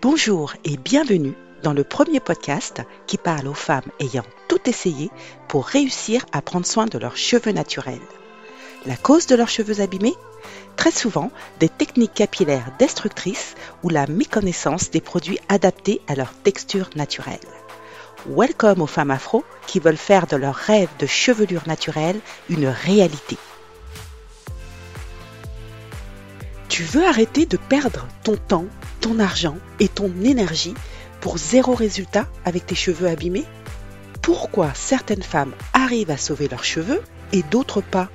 Bonjour et bienvenue dans le premier podcast qui parle aux femmes ayant tout essayé pour réussir à prendre soin de leurs cheveux naturels. La cause de leurs cheveux abîmés? Très souvent, des techniques capillaires destructrices ou la méconnaissance des produits adaptés à leur texture naturelle. Welcome aux femmes afro qui veulent faire de leur rêve de chevelure naturelle une réalité. Tu veux arrêter de perdre ton temps, ton argent et ton énergie pour zéro résultat avec tes cheveux abîmés? Pourquoi certaines femmes arrivent à sauver leurs cheveux et d'autres pas?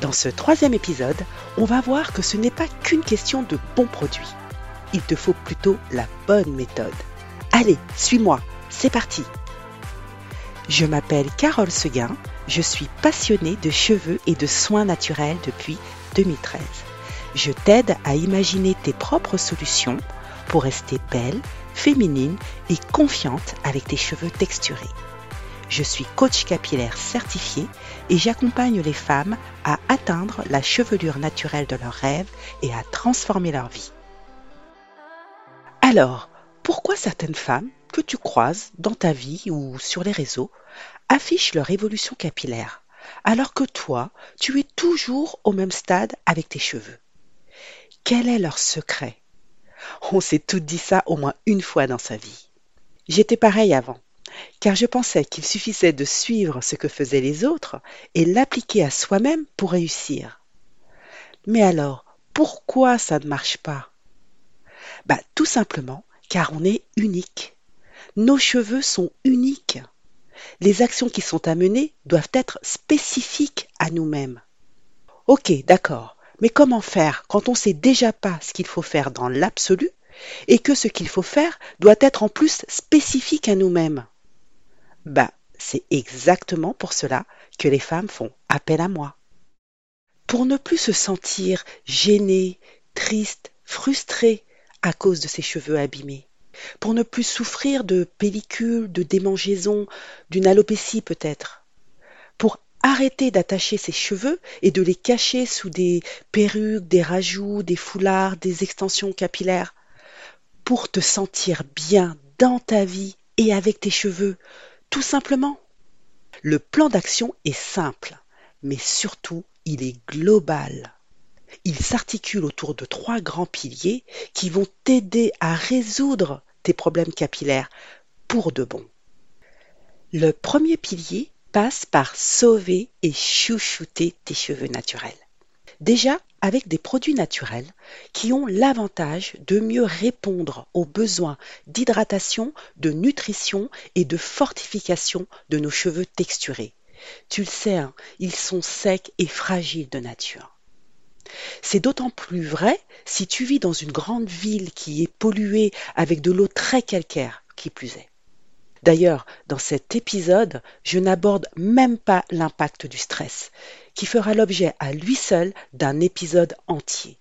Dans ce troisième épisode, on va voir que ce n'est pas qu'une question de bons produits. Il te faut plutôt la bonne méthode. Allez, suis-moi, c'est parti Je m'appelle Carole Seguin, je suis passionnée de cheveux et de soins naturels depuis 2013. Je t'aide à imaginer tes propres solutions pour rester belle, féminine et confiante avec tes cheveux texturés. Je suis coach capillaire certifié et j'accompagne les femmes à atteindre la chevelure naturelle de leurs rêves et à transformer leur vie. Alors, pourquoi certaines femmes que tu croises dans ta vie ou sur les réseaux affichent leur évolution capillaire alors que toi, tu es toujours au même stade avec tes cheveux? Quel est leur secret? On s'est toutes dit ça au moins une fois dans sa vie. J'étais pareil avant, car je pensais qu'il suffisait de suivre ce que faisaient les autres et l'appliquer à soi-même pour réussir. Mais alors, pourquoi ça ne marche pas? Bah tout simplement car on est unique. Nos cheveux sont uniques. Les actions qui sont à mener doivent être spécifiques à nous-mêmes. Ok, d'accord. Mais comment faire quand on ne sait déjà pas ce qu'il faut faire dans l'absolu et que ce qu'il faut faire doit être en plus spécifique à nous-mêmes? Bah, c'est exactement pour cela que les femmes font appel à moi. Pour ne plus se sentir gênée, triste, frustrée à cause de ses cheveux abîmés, pour ne plus souffrir de pellicules, de démangeaisons, d'une alopécie peut-être, pour arrêter d'attacher ses cheveux et de les cacher sous des perruques, des rajouts, des foulards, des extensions capillaires. Pour te sentir bien dans ta vie et avec tes cheveux, tout simplement. Le plan d'action est simple, mais surtout il est global. Il s'articule autour de trois grands piliers qui vont t'aider à résoudre tes problèmes capillaires pour de bon. Le premier pilier passe par sauver et chouchouter tes cheveux naturels. Déjà, avec des produits naturels qui ont l'avantage de mieux répondre aux besoins d'hydratation, de nutrition et de fortification de nos cheveux texturés. Tu le sais, hein, ils sont secs et fragiles de nature. C'est d'autant plus vrai si tu vis dans une grande ville qui est polluée avec de l'eau très calcaire, qui plus est. D'ailleurs, dans cet épisode, je n'aborde même pas l'impact du stress, qui fera l'objet à lui seul d'un épisode entier.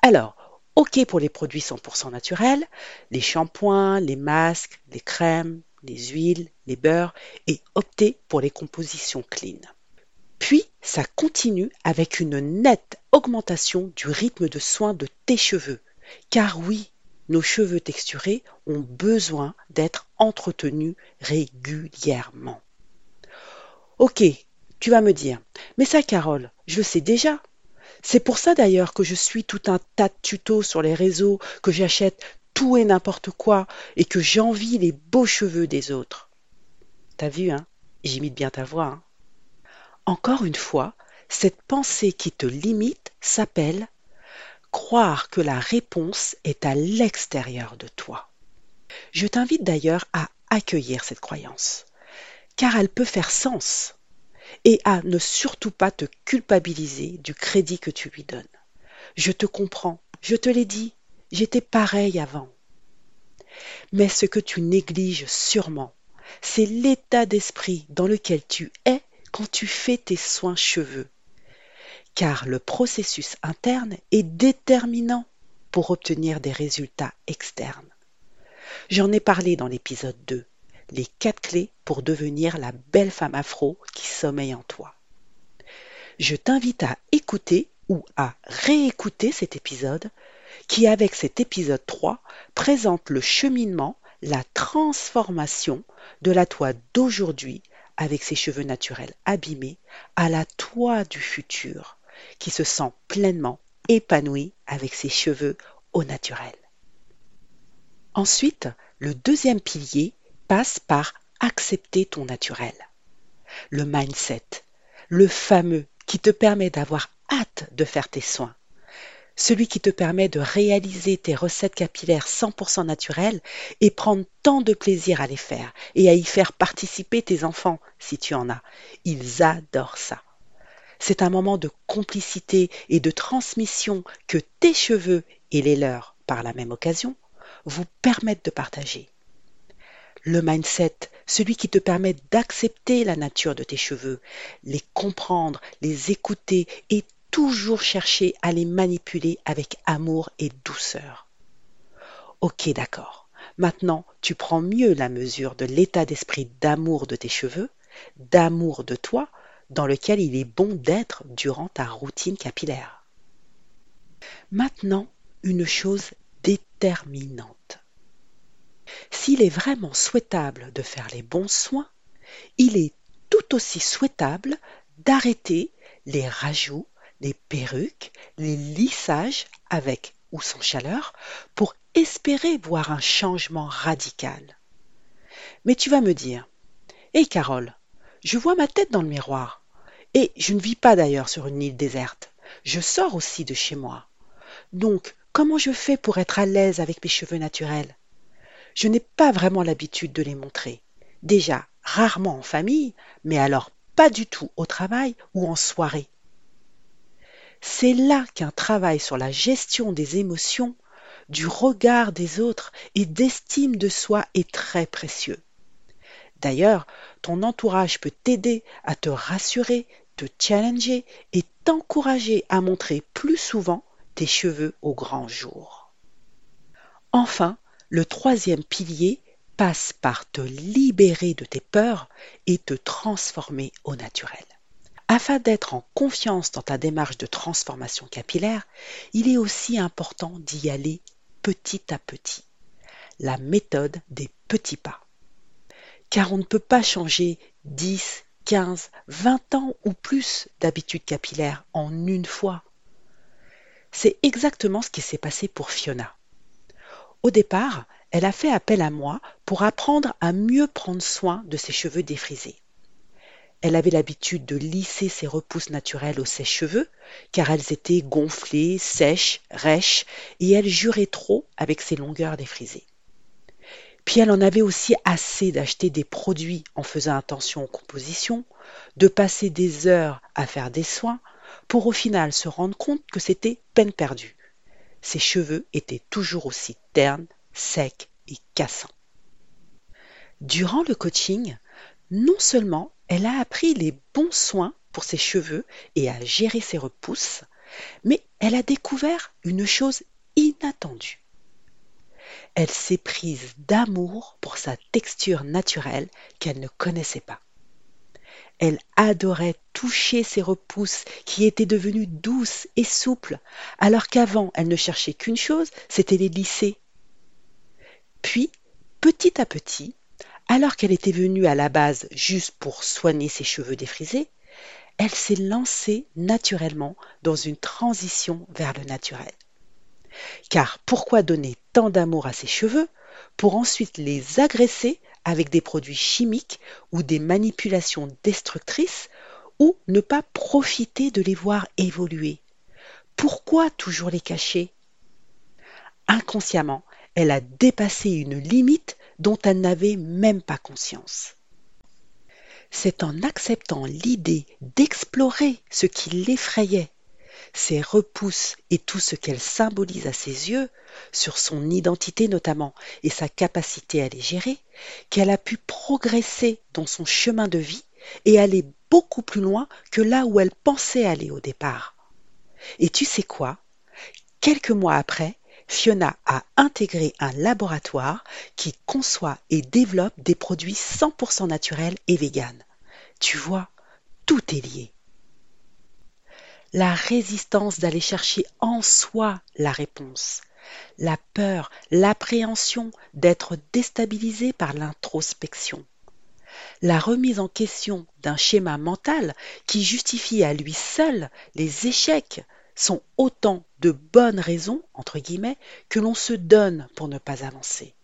Alors, ok pour les produits 100% naturels, les shampoings, les masques, les crèmes, les huiles, les beurres, et optez pour les compositions clean. Puis, ça continue avec une nette augmentation du rythme de soins de tes cheveux. Car oui, nos cheveux texturés ont besoin d'être entretenus régulièrement. Ok, tu vas me dire, mais ça Carole, je le sais déjà. C'est pour ça d'ailleurs que je suis tout un tas de tutos sur les réseaux, que j'achète tout et n'importe quoi et que j'envie les beaux cheveux des autres. T'as vu, hein? J'imite bien ta voix. Hein Encore une fois, cette pensée qui te limite s'appelle croire que la réponse est à l'extérieur de toi. Je t'invite d'ailleurs à accueillir cette croyance, car elle peut faire sens, et à ne surtout pas te culpabiliser du crédit que tu lui donnes. Je te comprends, je te l'ai dit, j'étais pareil avant. Mais ce que tu négliges sûrement, c'est l'état d'esprit dans lequel tu es quand tu fais tes soins cheveux car le processus interne est déterminant pour obtenir des résultats externes. J'en ai parlé dans l'épisode 2, les quatre clés pour devenir la belle femme afro qui sommeille en toi. Je t'invite à écouter ou à réécouter cet épisode qui avec cet épisode 3 présente le cheminement, la transformation de la toi d'aujourd'hui avec ses cheveux naturels abîmés à la toi du futur qui se sent pleinement épanouie avec ses cheveux au naturel. Ensuite, le deuxième pilier passe par accepter ton naturel. Le mindset, le fameux qui te permet d'avoir hâte de faire tes soins, celui qui te permet de réaliser tes recettes capillaires 100% naturelles et prendre tant de plaisir à les faire et à y faire participer tes enfants si tu en as. Ils adorent ça. C'est un moment de complicité et de transmission que tes cheveux et les leurs, par la même occasion, vous permettent de partager. Le mindset, celui qui te permet d'accepter la nature de tes cheveux, les comprendre, les écouter et toujours chercher à les manipuler avec amour et douceur. Ok, d'accord. Maintenant, tu prends mieux la mesure de l'état d'esprit d'amour de tes cheveux, d'amour de toi, dans lequel il est bon d'être durant ta routine capillaire. Maintenant, une chose déterminante. S'il est vraiment souhaitable de faire les bons soins, il est tout aussi souhaitable d'arrêter les rajouts, les perruques, les lissages avec ou sans chaleur pour espérer voir un changement radical. Mais tu vas me dire, Hé Carole, je vois ma tête dans le miroir. Et je ne vis pas d'ailleurs sur une île déserte. Je sors aussi de chez moi. Donc, comment je fais pour être à l'aise avec mes cheveux naturels? Je n'ai pas vraiment l'habitude de les montrer. Déjà, rarement en famille, mais alors pas du tout au travail ou en soirée. C'est là qu'un travail sur la gestion des émotions, du regard des autres et d'estime de soi est très précieux. D'ailleurs, ton entourage peut t'aider à te rassurer, te challenger et t'encourager à montrer plus souvent tes cheveux au grand jour. Enfin, le troisième pilier passe par te libérer de tes peurs et te transformer au naturel. Afin d'être en confiance dans ta démarche de transformation capillaire, il est aussi important d'y aller petit à petit. La méthode des petits pas car on ne peut pas changer 10, 15, 20 ans ou plus d'habitudes capillaires en une fois. C'est exactement ce qui s'est passé pour Fiona. Au départ, elle a fait appel à moi pour apprendre à mieux prendre soin de ses cheveux défrisés. Elle avait l'habitude de lisser ses repousses naturelles aux sèches-cheveux, car elles étaient gonflées, sèches, rêches, et elle jurait trop avec ses longueurs défrisées. Puis elle en avait aussi assez d'acheter des produits en faisant attention aux compositions, de passer des heures à faire des soins, pour au final se rendre compte que c'était peine perdue. Ses cheveux étaient toujours aussi ternes, secs et cassants. Durant le coaching, non seulement elle a appris les bons soins pour ses cheveux et à gérer ses repousses, mais elle a découvert une chose inattendue elle s'est prise d'amour pour sa texture naturelle qu'elle ne connaissait pas. Elle adorait toucher ses repousses qui étaient devenues douces et souples, alors qu'avant elle ne cherchait qu'une chose, c'était les lisser. Puis, petit à petit, alors qu'elle était venue à la base juste pour soigner ses cheveux défrisés, elle s'est lancée naturellement dans une transition vers le naturel. Car pourquoi donner tant d'amour à ses cheveux pour ensuite les agresser avec des produits chimiques ou des manipulations destructrices ou ne pas profiter de les voir évoluer? Pourquoi toujours les cacher? Inconsciemment, elle a dépassé une limite dont elle n'avait même pas conscience. C'est en acceptant l'idée d'explorer ce qui l'effrayait ses repousses et tout ce qu'elle symbolise à ses yeux, sur son identité notamment et sa capacité à les gérer, qu'elle a pu progresser dans son chemin de vie et aller beaucoup plus loin que là où elle pensait aller au départ. Et tu sais quoi? Quelques mois après, Fiona a intégré un laboratoire qui conçoit et développe des produits 100% naturels et véganes. Tu vois, tout est lié la résistance d'aller chercher en soi la réponse, la peur, l'appréhension d'être déstabilisé par l'introspection, la remise en question d'un schéma mental qui justifie à lui seul les échecs sont autant de bonnes raisons, entre guillemets, que l'on se donne pour ne pas avancer.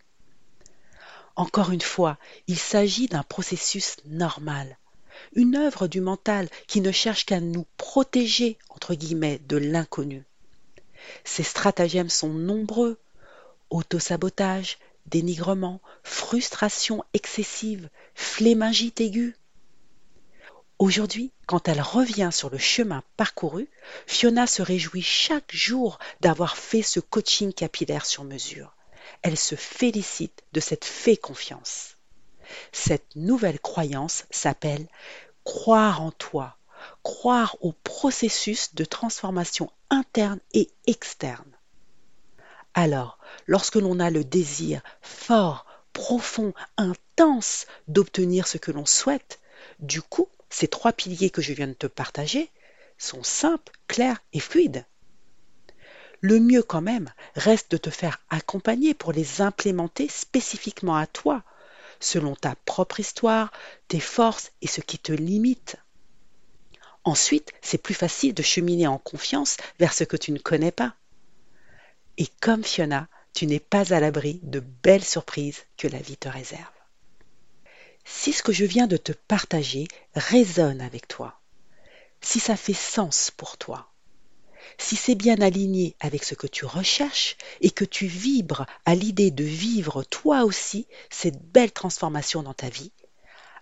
Encore une fois, il s'agit d'un processus normal, une œuvre du mental qui ne cherche qu'à nous protéger, entre guillemets, de l'inconnu. Ces stratagèmes sont nombreux. Autosabotage, dénigrement, frustration excessive, flémingite aiguë. Aujourd'hui, quand elle revient sur le chemin parcouru, Fiona se réjouit chaque jour d'avoir fait ce coaching capillaire sur mesure. Elle se félicite de cette fait confiance. Cette nouvelle croyance s'appelle croire en toi, croire au processus de transformation interne et externe. Alors, lorsque l'on a le désir fort, profond, intense d'obtenir ce que l'on souhaite, du coup, ces trois piliers que je viens de te partager sont simples, clairs et fluides. Le mieux quand même reste de te faire accompagner pour les implémenter spécifiquement à toi, selon ta propre histoire, tes forces et ce qui te limite. Ensuite, c'est plus facile de cheminer en confiance vers ce que tu ne connais pas. Et comme Fiona, tu n'es pas à l'abri de belles surprises que la vie te réserve. Si ce que je viens de te partager résonne avec toi, si ça fait sens pour toi, si c'est bien aligné avec ce que tu recherches et que tu vibres à l'idée de vivre toi aussi cette belle transformation dans ta vie,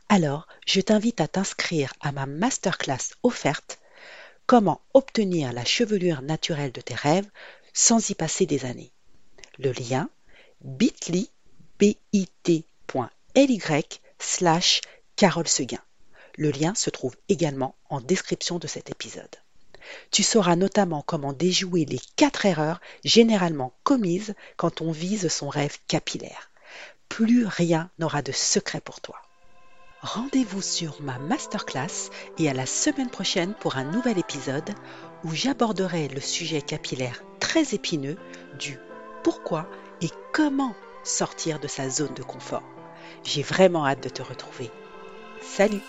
alors je t'invite à t'inscrire à ma masterclass offerte Comment obtenir la chevelure naturelle de tes rêves sans y passer des années. Le lien bit.ly slash Carole Seguin. Le lien se trouve également en description de cet épisode. Tu sauras notamment comment déjouer les quatre erreurs généralement commises quand on vise son rêve capillaire. Plus rien n'aura de secret pour toi. Rendez-vous sur ma masterclass et à la semaine prochaine pour un nouvel épisode où j'aborderai le sujet capillaire très épineux du pourquoi et comment sortir de sa zone de confort. J'ai vraiment hâte de te retrouver. Salut